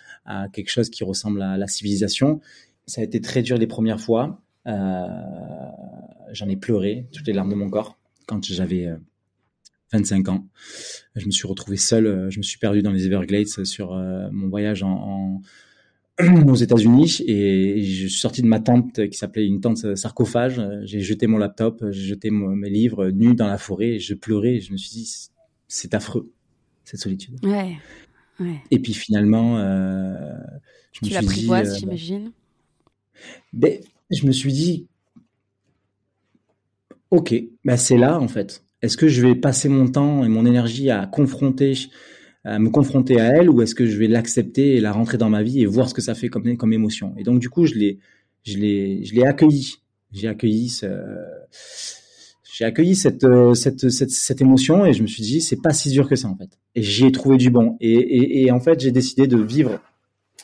quelque chose qui ressemble à la civilisation. Ça a été très dur les premières fois. J'en ai pleuré toutes les larmes de mon corps quand j'avais 25 ans. Je me suis retrouvé seul. Je me suis perdu dans les Everglades sur mon voyage en aux États-Unis et je suis sorti de ma tente qui s'appelait une tente sarcophage. J'ai jeté mon laptop, j'ai jeté mes livres nus dans la forêt. Et je pleurais. Et je me suis dit, c'est affreux cette solitude. Ouais. ouais. Et puis finalement, euh, je tu me suis dit, euh, j'imagine. Ben, je me suis dit, ok, ben c'est là en fait. Est-ce que je vais passer mon temps et mon énergie à confronter à me confronter à elle ou est-ce que je vais l'accepter et la rentrer dans ma vie et voir ce que ça fait comme, comme émotion. Et donc du coup, je l'ai, je l'ai, je l'ai accueilli. J'ai accueilli ce, j'ai accueilli cette, cette, cette, cette, émotion et je me suis dit c'est pas si dur que ça en fait. Et j'y ai trouvé du bon. Et, et, et en fait, j'ai décidé de vivre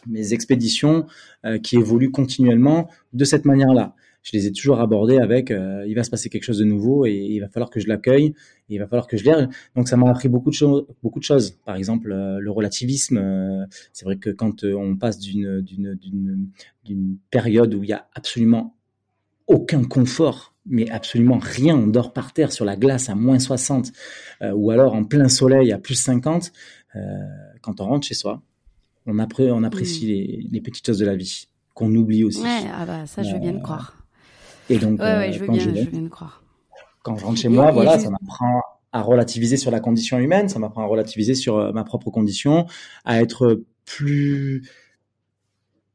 mes expéditions euh, qui évoluent continuellement de cette manière-là je les ai toujours abordés avec euh, il va se passer quelque chose de nouveau et il va falloir que je l'accueille, il va falloir que je l'aide. Donc ça m'a appris beaucoup de choses, beaucoup de choses. Par exemple, euh, le relativisme. Euh, c'est vrai que quand on passe d'une d'une d'une d'une période où il y a absolument aucun confort, mais absolument rien, on dort par terre sur la glace à moins 60 ou alors en plein soleil à plus 50. quand on rentre chez soi, on, on apprécie mmh. les, les petites choses de la vie qu'on oublie aussi. Ouais, ah bah ça je veux bien le croire. Et donc, ouais, je, veux bien, je, croire. Quand je rentre chez moi, voilà, ça m'apprend à relativiser sur la condition humaine, ça m'apprend à relativiser sur euh, ma propre condition, à être plus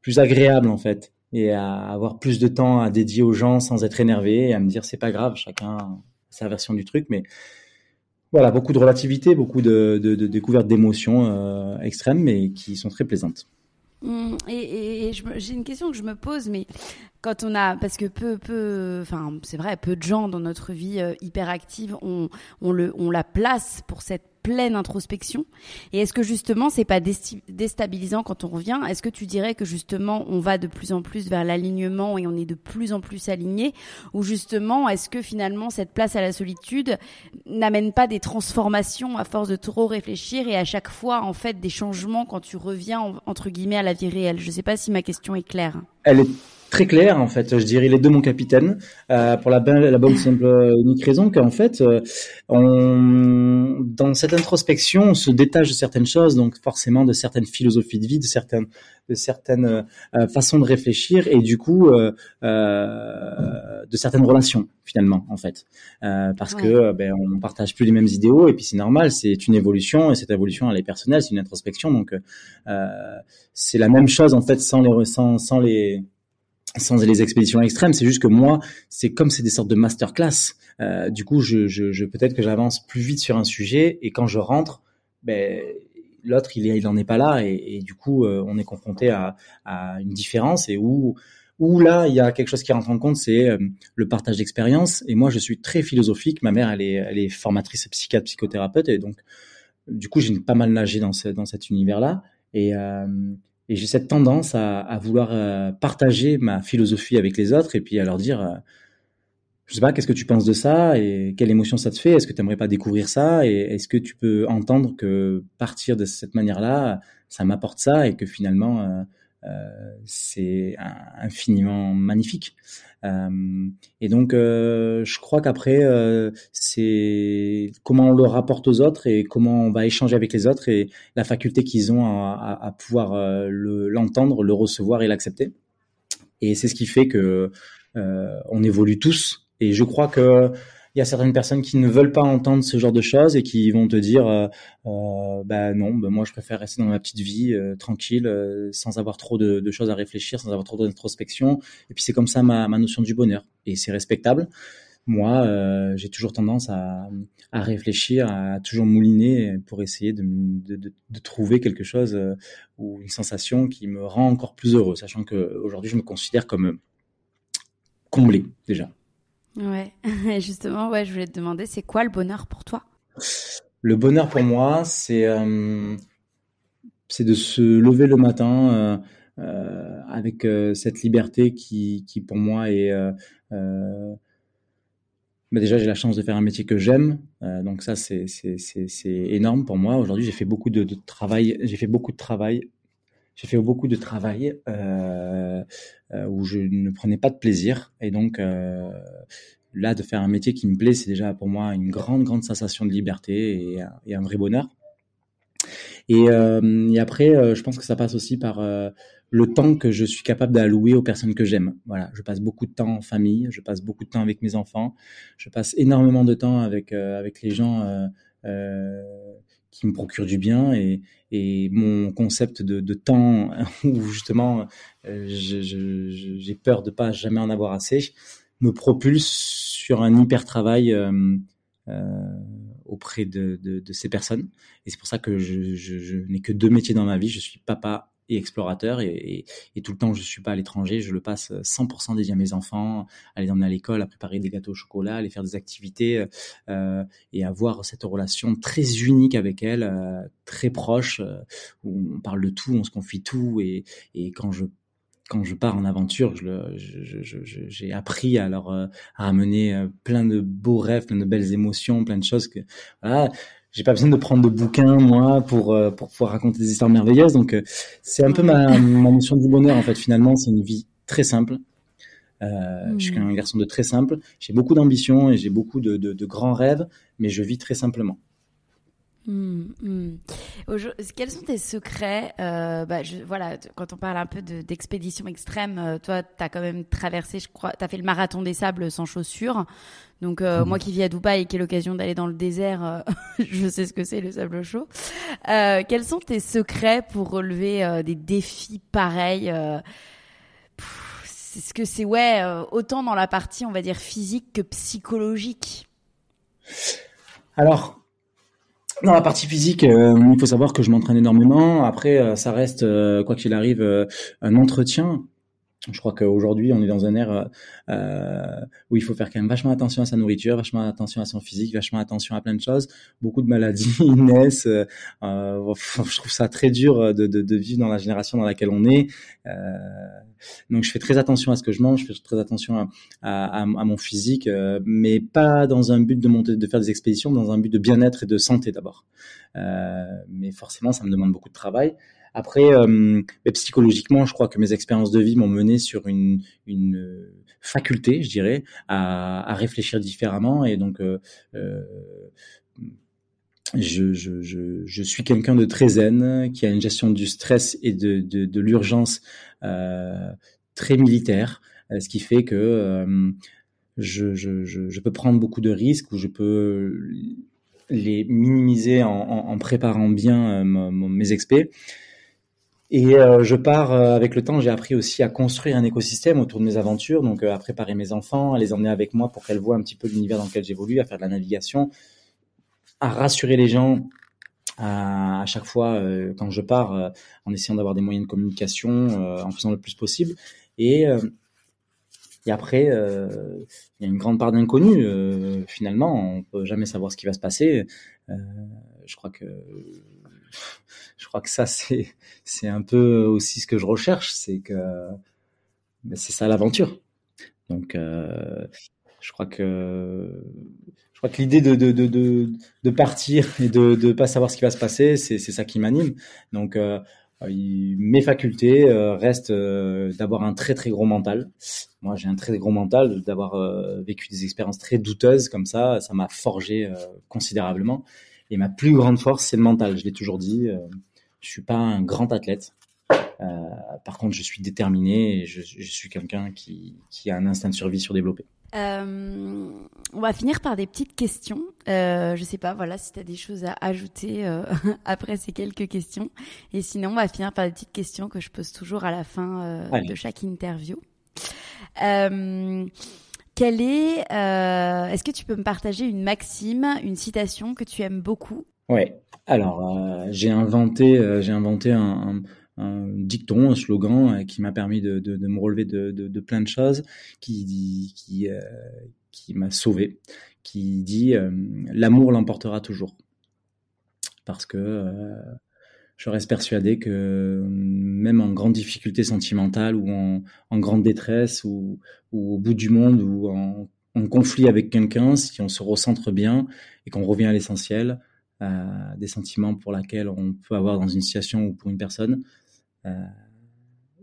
plus agréable en fait et à avoir plus de temps à dédier aux gens sans être énervé et à me dire c'est pas grave, chacun sa version du truc, mais voilà, beaucoup de relativité, beaucoup de, de, de découvertes d'émotions euh, extrêmes, mais qui sont très plaisantes. Mmh, et, et, j'ai une question que je me pose, mais quand on a, parce que peu, peu, enfin, c'est vrai, peu de gens dans notre vie euh, hyper active ont, on le, on la place pour cette pleine introspection. Et est-ce que justement, c'est pas déstabilisant quand on revient? Est-ce que tu dirais que justement, on va de plus en plus vers l'alignement et on est de plus en plus aligné? Ou justement, est-ce que finalement, cette place à la solitude n'amène pas des transformations à force de trop réfléchir et à chaque fois, en fait, des changements quand tu reviens, entre guillemets, à la vie réelle? Je sais pas si ma question est claire. Elle est très clair en fait. Je dirais les deux mon capitaine. Euh, pour la, la bonne simple euh, unique raison qu'en fait, euh, on, dans cette introspection, on se détache de certaines choses, donc forcément de certaines philosophies de vie, de certaines, de certaines euh, façons de réfléchir et du coup euh, de certaines relations finalement en fait, parce que ben, on partage plus les mêmes idéaux et puis c'est normal, c'est une évolution et cette évolution elle est personnelle, c'est une introspection donc c'est la même chose en fait sans les sans, sans les sans les expéditions extrêmes, c'est juste que moi, c'est comme c'est des sortes de masterclass. Euh, du coup, je, je, je peut-être que j'avance plus vite sur un sujet et quand je rentre, ben, l'autre il, il en est pas là et, du coup, euh, on est confronté à, à, une différence et où où là il y a quelque chose qui rentre en compte, c'est euh, le partage d'expérience. Et moi, je suis très philosophique. Ma mère, elle est, elle est formatrice psychiatre, psychothérapeute et donc du coup, j'ai pas mal nagé dans, ce, dans cet univers-là et euh, et j'ai cette tendance à, vouloir euh, partager ma philosophie avec les autres et puis à leur dire, euh, je sais pas, qu'est-ce que tu penses de ça et quelle émotion ça te fait? Est-ce que tu aimerais pas découvrir ça? Et est-ce que tu peux entendre que partir de cette manière-là, ça m'apporte ça et que finalement, euh, c'est infiniment magnifique. Euh, et donc, euh, je crois qu'après, c'est comment on le rapporte aux autres et comment on va échanger avec les autres et la faculté qu'ils ont à, pouvoir l'entendre, le, recevoir et l'accepter. Et c'est ce qui fait que on évolue tous. Et je crois que il y a certaines personnes qui ne veulent pas entendre ce genre de choses et qui vont te dire euh, euh, bah non bah moi je préfère rester dans ma petite vie euh, tranquille euh, sans avoir trop de, choses à réfléchir sans avoir trop d'introspection. Et puis c'est comme ça ma, notion du bonheur. Et c'est respectable. Moi euh, j'ai toujours tendance à, réfléchir à toujours mouliner pour essayer de trouver quelque chose ou une sensation qui me rend encore plus heureux sachant que aujourd'hui je me considère comme comblé déjà Ouais, justement, ouais, je voulais te demander, c'est quoi le bonheur pour toi? Le bonheur pour moi, c'est euh, c'est de se lever le matin euh, euh, avec cette liberté qui, qui pour moi est bah déjà j'ai la chance de faire un métier que j'aime, donc ça c'est énorme pour moi. Aujourd'hui j'ai fait beaucoup de travail, j'ai fait beaucoup de travail j'ai fait beaucoup de travail euh, euh, où je ne prenais pas de plaisir. Et donc euh, là de faire un métier qui me plaît c'est déjà pour moi une grande grande sensation de liberté et, et un vrai bonheur. Et, et après je pense que ça passe aussi par le temps que je suis capable d'allouer aux personnes que j'aime. Voilà je passe beaucoup de temps en famille je passe beaucoup de temps avec mes enfants je passe énormément de temps avec avec les gens qui me procure du bien et, mon concept de, temps où justement euh, j'ai peur de pas jamais en avoir assez me propulse sur un hyper travail euh, euh, auprès de, ces personnes. Et c'est pour ça que je n'ai que deux métiers dans ma vie. Je suis papa explorateur et, tout le temps je suis pas à l'étranger, je le passe 100% dédié à mes enfants, à les emmener à l'école, à préparer des gâteaux au chocolat, à aller faire des activités euh, et avoir cette relation très unique avec elle, euh, très proche, euh, où on parle de tout, on se confie tout et, quand je quand je pars en aventure, j'ai appris à leur à amener plein de beaux rêves, plein de belles émotions, plein de choses que voilà j'ai pas besoin de prendre de bouquins moi pour euh, pour pouvoir raconter des histoires merveilleuses. Donc euh, c'est un peu ma, ma notion du bonheur en fait finalement. C'est une vie très simple. Euh, mmh. je suis un garçon de très simple. J'ai beaucoup d'ambition et j'ai beaucoup de, de, de, grands rêves mais je vis très simplement Mmh, mmh. Quels sont tes secrets euh, bah, je, Voilà, quand on parle un peu d'expédition extrême, euh, toi, tu as quand même traversé, je crois, tu as fait le marathon des sables sans chaussures. Donc, euh, mmh. moi qui vis à Dubaï et qui ai l'occasion d'aller dans le désert, je sais ce que c'est le sable chaud. Quels sont tes secrets pour relever des défis pareils C'est ce que c'est, ouais, autant dans la partie, on va dire, physique que psychologique? Alors, dans la partie physique, euh, il faut savoir que je m'entraîne énormément. Après, euh, ça reste, euh, quoi qu'il arrive, euh, un entretien. Je crois qu'aujourd'hui, on est dans un air euh, où il faut faire quand même vachement attention à sa nourriture, vachement attention à son physique, vachement attention à plein de choses. Beaucoup de maladies naissent. je trouve ça très dur de, vivre dans la génération dans laquelle on est. donc, je fais très attention à ce que je mange, je fais très attention à, à, à, mon physique, mais pas dans un but de monter, de faire des expéditions, dans un but de bien-être et de santé d'abord. mais forcément, ça me demande beaucoup de travail. Après, psychologiquement, je crois que mes expériences de vie m'ont mené sur une, une faculté, je dirais, à, réfléchir différemment. Et donc, je, je, suis quelqu'un de très zen, qui a une gestion du stress et de, l'urgence euh, très militaire, euh, ce qui fait que euh, je, peux prendre beaucoup de risques ou je peux les minimiser en, préparant bien euh, mes expés. Et euh, je pars avec le temps, j'ai appris aussi à construire un écosystème autour de mes aventures, donc à préparer mes enfants, à les emmener avec moi pour qu'elles voient un petit peu l'univers dans lequel j'évolue, à faire de la navigation, à rassurer les gens à, chaque fois euh, quand je pars, euh, en essayant d'avoir des moyens de communication, euh, en faisant le plus possible. Et, et après, il y a une grande part d'inconnu. finalement, on peut jamais savoir ce qui va se passer. je crois que je crois que ça c'est c'est un peu aussi ce que je recherche, c'est que c'est ça l'aventure. Donc je crois que je crois que l'idée de, de, de, partir et de ne pas savoir ce qui va se passer, c'est ça qui m'anime. Donc, euh, mes facultés euh, restent euh, d'avoir un très très gros mental. Moi, j'ai un très gros mental, d'avoir vécu des expériences très douteuses comme ça, ça m'a forgé considérablement. Et ma plus grande force, c'est le mental. Je l'ai toujours dit. Je suis pas un grand athlète. par contre, je suis déterminé et je, je suis quelqu'un qui, qui a un instinct de survie surdéveloppé. Euh, on va finir par des petites questions. Euh, je sais pas, voilà, si tu as des choses à ajouter euh, après ces quelques questions. Et sinon, on va finir par des petites questions que je pose toujours à la fin euh, de chaque interview. Euh, quelle est, est-ce que tu peux me partager une maxime, une citation que tu aimes beaucoup? Ouais. Alors, j'ai inventé, j'ai inventé un dicton, un slogan euh, qui m'a permis de, me relever de, plein de choses, qui, qui, euh, m'a sauvé, qui dit euh, l'amour l'emportera toujours. Parce que je reste persuadé que même en grande difficulté sentimentale ou en, grande détresse ou, au bout du monde ou en conflit avec quelqu'un, si on se recentre bien et qu'on revient à l'essentiel, des sentiments pour lesquels on peut avoir dans une situation ou pour une personne, euh,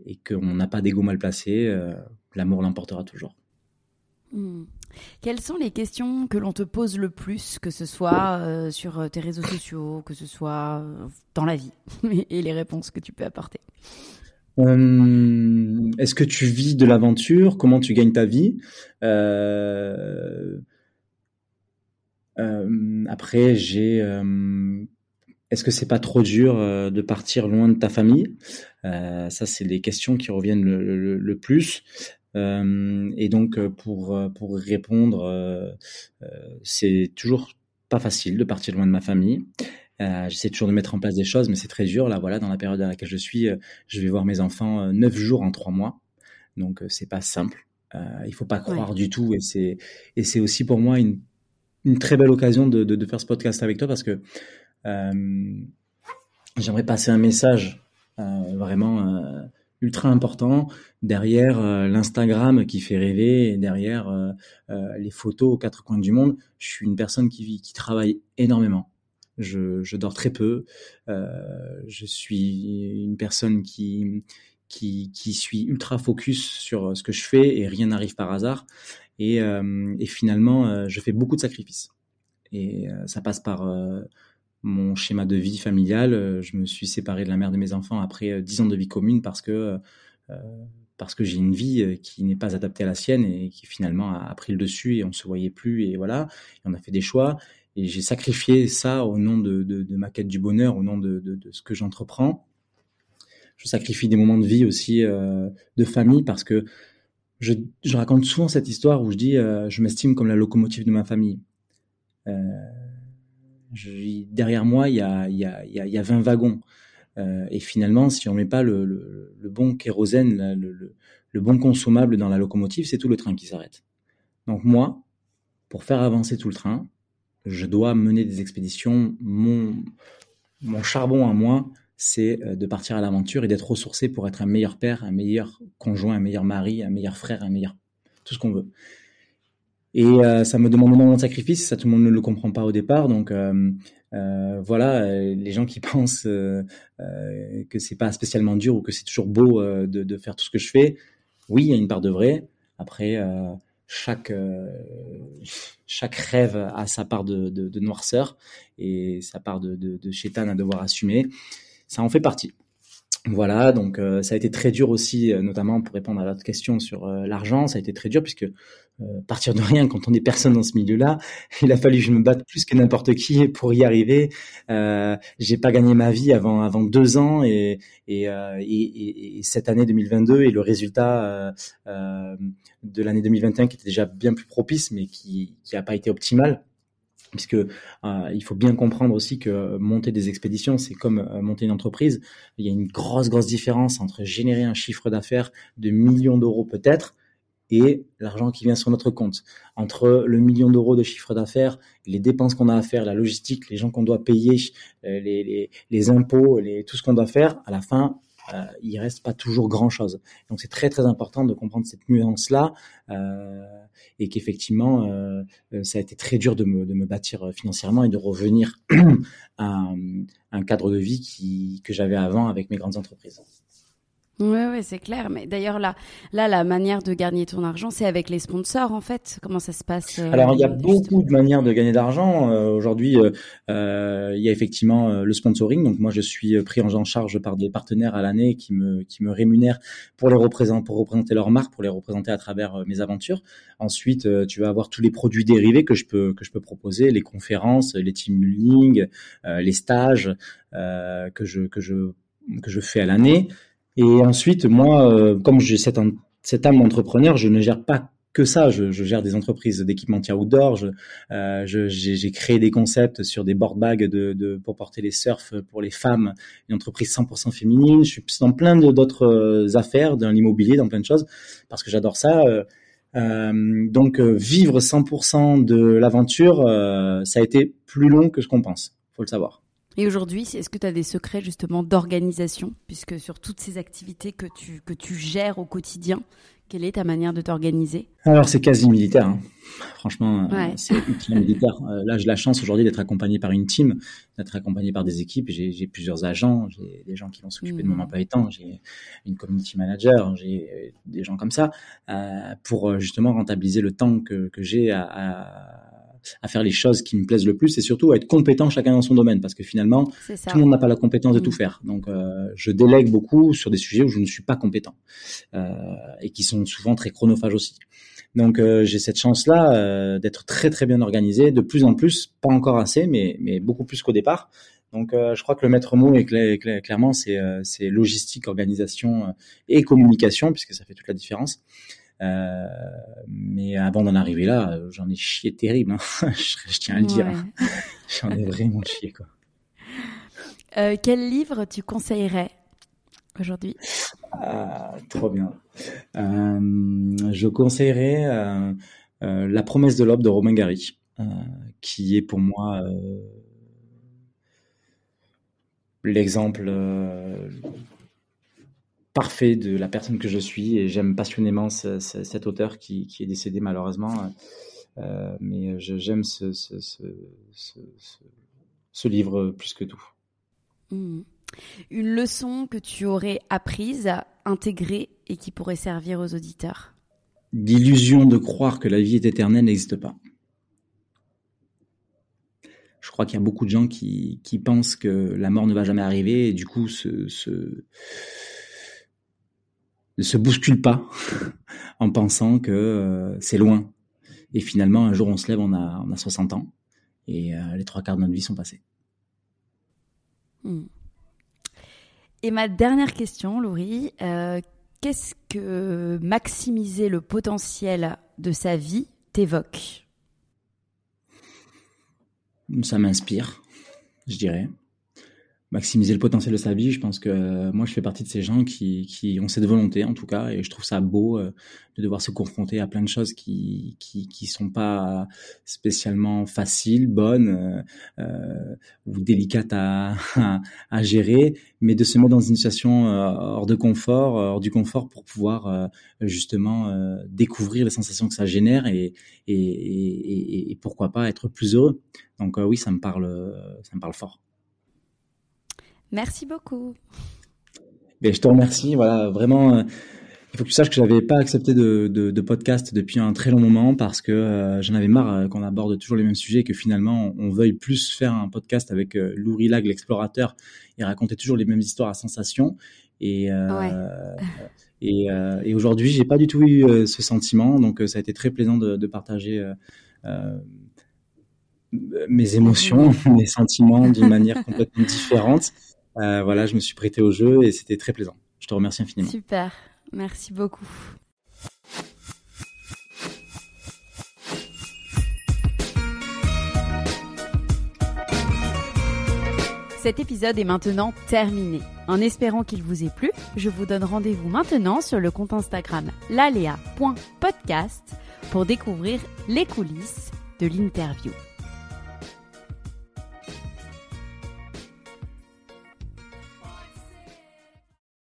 et qu'on n'a pas d'ego mal placé, euh, l'amour l'emportera toujours. Hmm. Quelles sont les questions que l'on te pose le plus, que ce soit euh, sur tes réseaux sociaux, que ce soit dans la vie, et les réponses que tu peux apporter? Est-ce que tu vis de l'aventure? Comment tu gagnes ta vie? Après, j'ai est-ce que c'est pas trop dur euh, de partir loin de ta famille? Euh, Ça, c'est les questions qui reviennent le, plus. Euh, et donc, pour pour répondre, c'est toujours pas facile de partir loin de ma famille. J'essaie toujours de mettre en place des choses, mais c'est très dur. Là, voilà, dans la période dans laquelle je suis, je vais voir mes enfants neuf jours en trois mois, donc c'est pas simple. il faut pas croire du tout, et c'est et c'est aussi pour moi une une très belle occasion de, faire ce podcast avec toi parce que euh, j'aimerais passer un message euh, vraiment euh, ultra important derrière l'Instagram qui fait rêver et derrière les photos aux quatre coins du monde. Je suis une personne qui vit, qui travaille énormément. Je, je dors très peu. je suis une personne qui, qui, qui suis ultra focus sur ce que je fais et rien n'arrive par hasard. Et, et finalement, je fais beaucoup de sacrifices. Et ça passe par mon schéma de vie familial. Euh, je me suis séparé de la mère de mes enfants après euh, dix ans de vie commune parce que euh, parce que j'ai une vie qui n'est pas adaptée à la sienne et qui finalement a, pris le dessus et on se voyait plus et voilà. On a fait des choix et j'ai sacrifié ça au nom de, de, ma quête du bonheur, au nom de, de ce que j'entreprends. Je sacrifie des moments de vie aussi euh, de famille parce que je, raconte souvent cette histoire où je dis euh, je m'estime comme la locomotive de ma famille. Euh, derrière moi, il y a, il y a, il y a 20 wagons. Euh, et finalement, si on met pas le, bon kérosène, le, le, bon consommable dans la locomotive, c'est tout le train qui s'arrête. Donc moi, pour faire avancer tout le train, je dois mener des expéditions. Mon, mon charbon à moi, c'est euh, de partir à l'aventure et d'être ressourcé pour être un meilleur père, un meilleur conjoint, un meilleur mari, un meilleur frère, un meilleur tout ce qu'on veut. Et euh, ça me demande énormément de sacrifices, ça tout le monde ne le comprend pas au départ, donc euh, voilà, les gens qui pensent que c'est pas spécialement dur ou que c'est toujours beau de, faire tout ce que je fais, oui, il y a une part de vrai. Après, chaque chaque rêve a sa part de, de, noirceur et sa part de, de, de chétane à devoir assumer. Ça en fait partie. Voilà, donc euh, ça a été très dur aussi, euh, notamment pour répondre à votre question sur euh, l'argent, ça a été très dur puisque partir de rien quand on est personne dans ce milieu-là, il a fallu que je me batte plus que n'importe qui pour y arriver. J'ai pas gagné ma vie avant avant deux ans et, et cette année 2022 et le résultat de l'année 2021 qui était déjà bien plus propice mais qui qui a pas été optimal puisque euh, il faut bien comprendre aussi que monter des expéditions, c'est comme euh, monter une entreprise. Il y a une grosse, grosse différence entre générer un chiffre d'affaires de millions d'euros peut-être et l'argent qui vient sur notre compte. Entre le million d'euros de chiffre d'affaires, les dépenses qu'on a à faire, la logistique, les gens qu'on doit payer, euh, les, les, impôts, tout ce qu'on doit faire, à la fin, euh, il reste pas toujours grand chose. Donc c'est très très important de comprendre cette nuance là euh, et qu'effectivement euh, ça a été très dur de me, de me bâtir financièrement et de revenir à un cadre de vie qui, que j'avais avant avec mes grandes entreprises. Oui, ouais, c'est clair. Mais d'ailleurs, là, là, la manière de gagner ton argent, c'est avec les sponsors, en fait. Comment ça se passe euh, Alors, il y a beaucoup de manières de gagner d'argent. Euh, aujourd'hui, euh, il y a effectivement le sponsoring. Donc, moi, je suis pris en charge par des partenaires à l'année qui me qui me rémunèrent pour les représenter, pour représenter leur marque, pour les représenter à travers mes aventures. Ensuite, tu vas avoir tous les produits dérivés que je peux que je peux proposer, les conférences, les team building, les stages que je que je que je fais à l'année. Et ensuite, moi, euh, comme j'ai cette, cette âme entrepreneur, je ne gère pas que ça. Je, je gère des entreprises d'équipementiers outdoor. Euh, j'ai créé des concepts sur des board bags de, de, pour porter les surfs pour les femmes, une entreprise 100% féminine. Je suis dans plein d'autres euh, affaires, dans l'immobilier, dans plein de choses, parce que j'adore ça. Euh, donc vivre 100% de l'aventure, ça a été plus long que ce qu'on pense. Faut le savoir. Et aujourd'hui, est-ce que tu as des secrets justement d'organisation, puisque sur toutes ces activités que tu, que tu gères au quotidien, quelle est ta manière de t'organiser? Alors c'est quasi militaire, hein. franchement, euh, c'est militaire. Euh, là, j'ai la chance aujourd'hui d'être accompagné par une team, d'être accompagné par des équipes. J'ai plusieurs agents, j'ai des gens qui vont s'occuper de mon mmh. emploi temps, j'ai une community manager, j'ai euh, des gens comme ça, pour justement rentabiliser le temps que, que j'ai à, à à faire les choses qui me plaisent le plus et surtout à être compétent chacun dans son domaine parce que finalement tout le monde n'a pas la compétence de tout mm. faire. Donc euh, je délègue beaucoup sur des sujets où je ne suis pas compétent euh, et qui sont souvent très chronophages aussi. Donc euh, j'ai cette chance-là euh, d'être très très bien organisé, de plus en plus, pas encore assez, mais mais beaucoup plus qu'au départ. Donc euh, je crois que le maître mot est clairement c'est c'est logistique, organisation et communication puisque ça fait toute la différence. Euh, mais avant d'en arriver là, euh, j'en ai chié terrible. Hein. je, tiens à le dire. j'en ai vraiment chié quoi. Euh, quel livre tu conseillerais aujourd'hui? Ah, Trop bien. je conseillerais La promesse de l'aube de Romain Gary, qui est pour moi l'exemple parfait de la personne que je suis et j'aime passionnément cet auteur qui, est décédé malheureusement. Euh, mais j'aime ce, ce, livre plus que tout. Mmh. Une leçon que tu aurais apprise, intégrée et qui pourrait servir aux auditeurs? L'illusion de croire que la vie est éternelle n'existe pas. Je crois qu'il y a beaucoup de gens qui, pensent que la mort ne va jamais arriver et du coup ce, ne se bouscule pas en pensant que euh, c'est loin. Et finalement, un jour, on se lève, on a, on a 60 ans et euh, les trois quarts de notre vie sont passés. Hmm. Et ma dernière question, Laurie, euh, qu'est-ce que maximiser le potentiel de sa vie t'évoque? Ça m'inspire, je dirais. Maximiser le potentiel de sa vie. Je pense que euh, moi, je fais partie de ces gens qui, qui ont cette volonté, en tout cas, et je trouve ça beau euh, de devoir se confronter à plein de choses qui qui, qui sont pas spécialement faciles, bonnes euh, ou délicates à, à, gérer, mais de se mettre dans une situation hors de confort, hors du confort, pour pouvoir justement découvrir les sensations que ça génère et et, et, et pourquoi pas être plus heureux. Donc oui, ça me parle, ça me parle fort. Merci beaucoup. Ben, je te remercie. Voilà, vraiment, euh, il faut que tu saches que j'avais pas accepté de, de, podcast depuis un très long moment parce que euh, j'en avais marre euh, qu'on aborde toujours les mêmes sujets et que finalement on, veuille plus faire un podcast avec euh, Lag, l'explorateur, et raconter toujours les mêmes histoires à sensation. Et, et, et aujourd'hui, j'ai pas du tout eu ce sentiment, donc ça a été très plaisant de, de partager mes émotions, mes sentiments d'une manière complètement différente. Euh, voilà, je me suis prêté au jeu et c'était très plaisant. Je te remercie infiniment. Super, merci beaucoup. Cet épisode est maintenant terminé. En espérant qu'il vous ait plu, je vous donne rendez-vous maintenant sur le compte Instagram lalea.podcast pour découvrir les coulisses de l'interview.